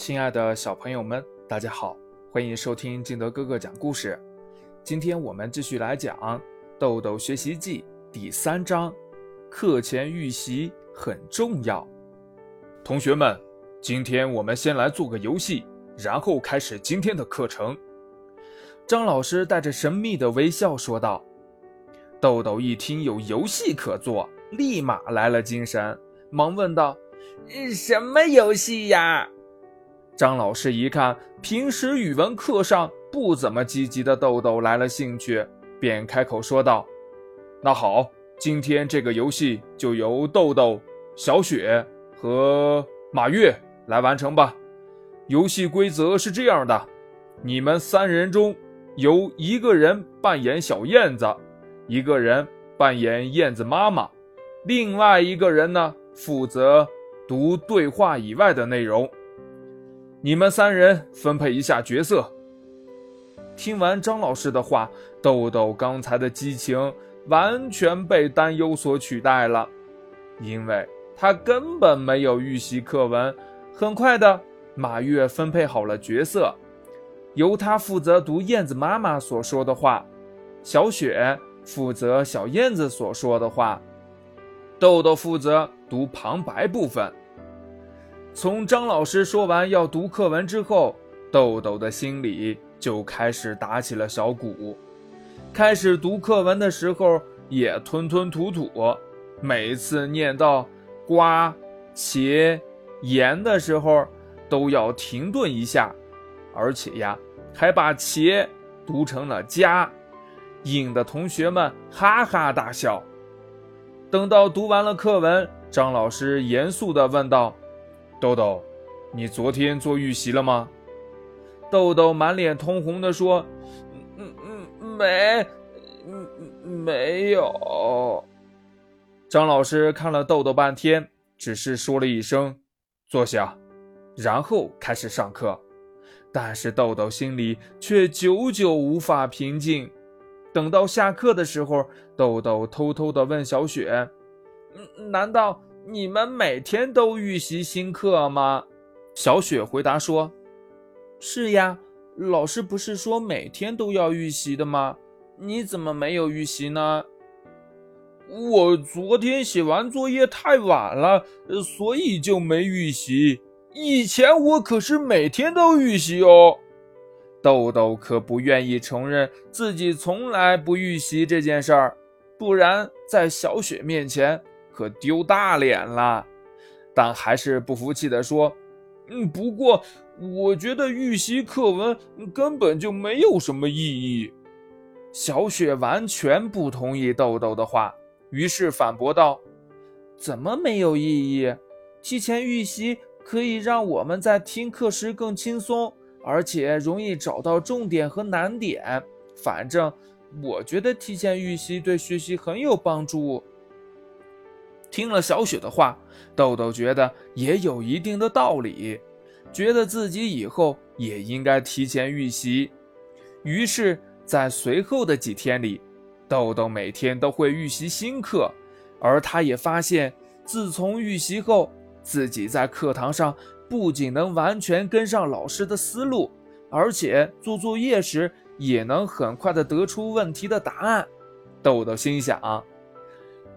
亲爱的小朋友们，大家好，欢迎收听敬德哥哥讲故事。今天我们继续来讲《豆豆学习记》第三章：课前预习很重要。同学们，今天我们先来做个游戏，然后开始今天的课程。张老师带着神秘的微笑说道。豆豆一听有游戏可做，立马来了精神，忙问道：“什么游戏呀？”张老师一看，平时语文课上不怎么积极的豆豆来了兴趣，便开口说道：“那好，今天这个游戏就由豆豆、小雪和马月来完成吧。游戏规则是这样的：你们三人中，由一个人扮演小燕子，一个人扮演燕子妈妈，另外一个人呢负责读对话以外的内容。”你们三人分配一下角色。听完张老师的话，豆豆刚才的激情完全被担忧所取代了，因为他根本没有预习课文。很快的，马月分配好了角色，由他负责读燕子妈妈所说的话，小雪负责小燕子所说的话，豆豆负责读旁白部分。从张老师说完要读课文之后，豆豆的心里就开始打起了小鼓。开始读课文的时候也吞吞吐吐，每次念到“瓜”“茄”“盐”的时候都要停顿一下，而且呀，还把“茄”读成了“家”，引得同学们哈哈大笑。等到读完了课文，张老师严肃地问道。豆豆，你昨天做预习了吗？豆豆满脸通红的说：“嗯嗯，没，嗯没有。”张老师看了豆豆半天，只是说了一声“坐下”，然后开始上课。但是豆豆心里却久久无法平静。等到下课的时候，豆豆偷偷的问小雪：“难道？”你们每天都预习新课吗？小雪回答说：“是呀，老师不是说每天都要预习的吗？你怎么没有预习呢？”我昨天写完作业太晚了，所以就没预习。以前我可是每天都预习哦。豆豆可不愿意承认自己从来不预习这件事儿，不然在小雪面前。可丢大脸了，但还是不服气地说：“嗯，不过我觉得预习课文根本就没有什么意义。”小雪完全不同意豆豆的话，于是反驳道：“怎么没有意义？提前预习可以让我们在听课时更轻松，而且容易找到重点和难点。反正我觉得提前预习对学习很有帮助。”听了小雪的话，豆豆觉得也有一定的道理，觉得自己以后也应该提前预习。于是，在随后的几天里，豆豆每天都会预习新课，而他也发现，自从预习后，自己在课堂上不仅能完全跟上老师的思路，而且做作业时也能很快的得出问题的答案。豆豆心想，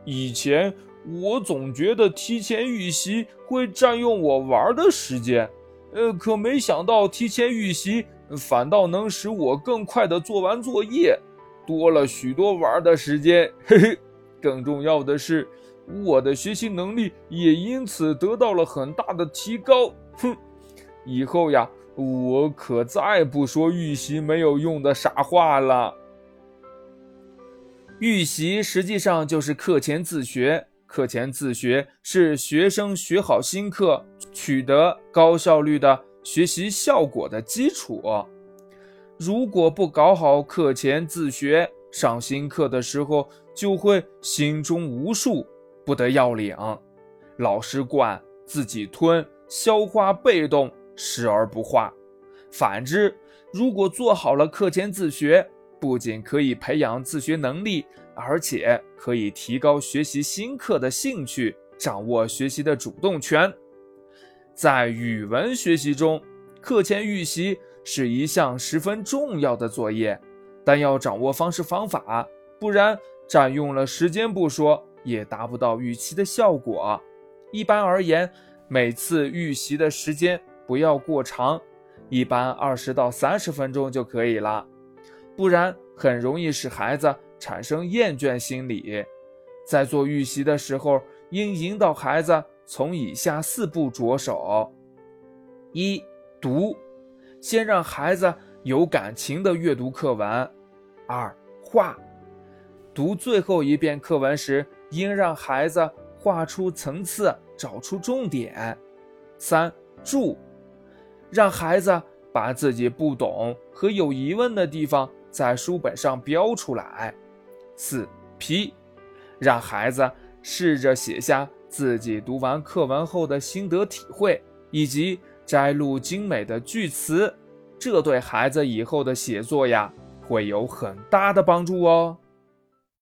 以前。我总觉得提前预习会占用我玩的时间，呃，可没想到提前预习反倒能使我更快的做完作业，多了许多玩的时间。嘿嘿，更重要的是，我的学习能力也因此得到了很大的提高。哼，以后呀，我可再不说预习没有用的傻话了。预习实际上就是课前自学。课前自学是学生学好新课、取得高效率的学习效果的基础。如果不搞好课前自学，上新课的时候就会心中无数，不得要领。老师灌，自己吞，消化被动，视而不化。反之，如果做好了课前自学，不仅可以培养自学能力。而且可以提高学习新课的兴趣，掌握学习的主动权。在语文学习中，课前预习是一项十分重要的作业，但要掌握方式方法，不然占用了时间不说，也达不到预期的效果。一般而言，每次预习的时间不要过长，一般二十到三十分钟就可以了，不然很容易使孩子产生厌倦心理。在做预习的时候，应引导孩子从以下四步着手：一、读，先让孩子有感情的阅读课文；二、画，读最后一遍课文时，应让孩子画出层次，找出重点；三、注，让孩子把自己不懂和有疑问的地方在书本上标出来；四、批。让孩子试着写下自己读完课文后的心得体会，以及摘录精美的句词，这对孩子以后的写作呀会有很大的帮助哦。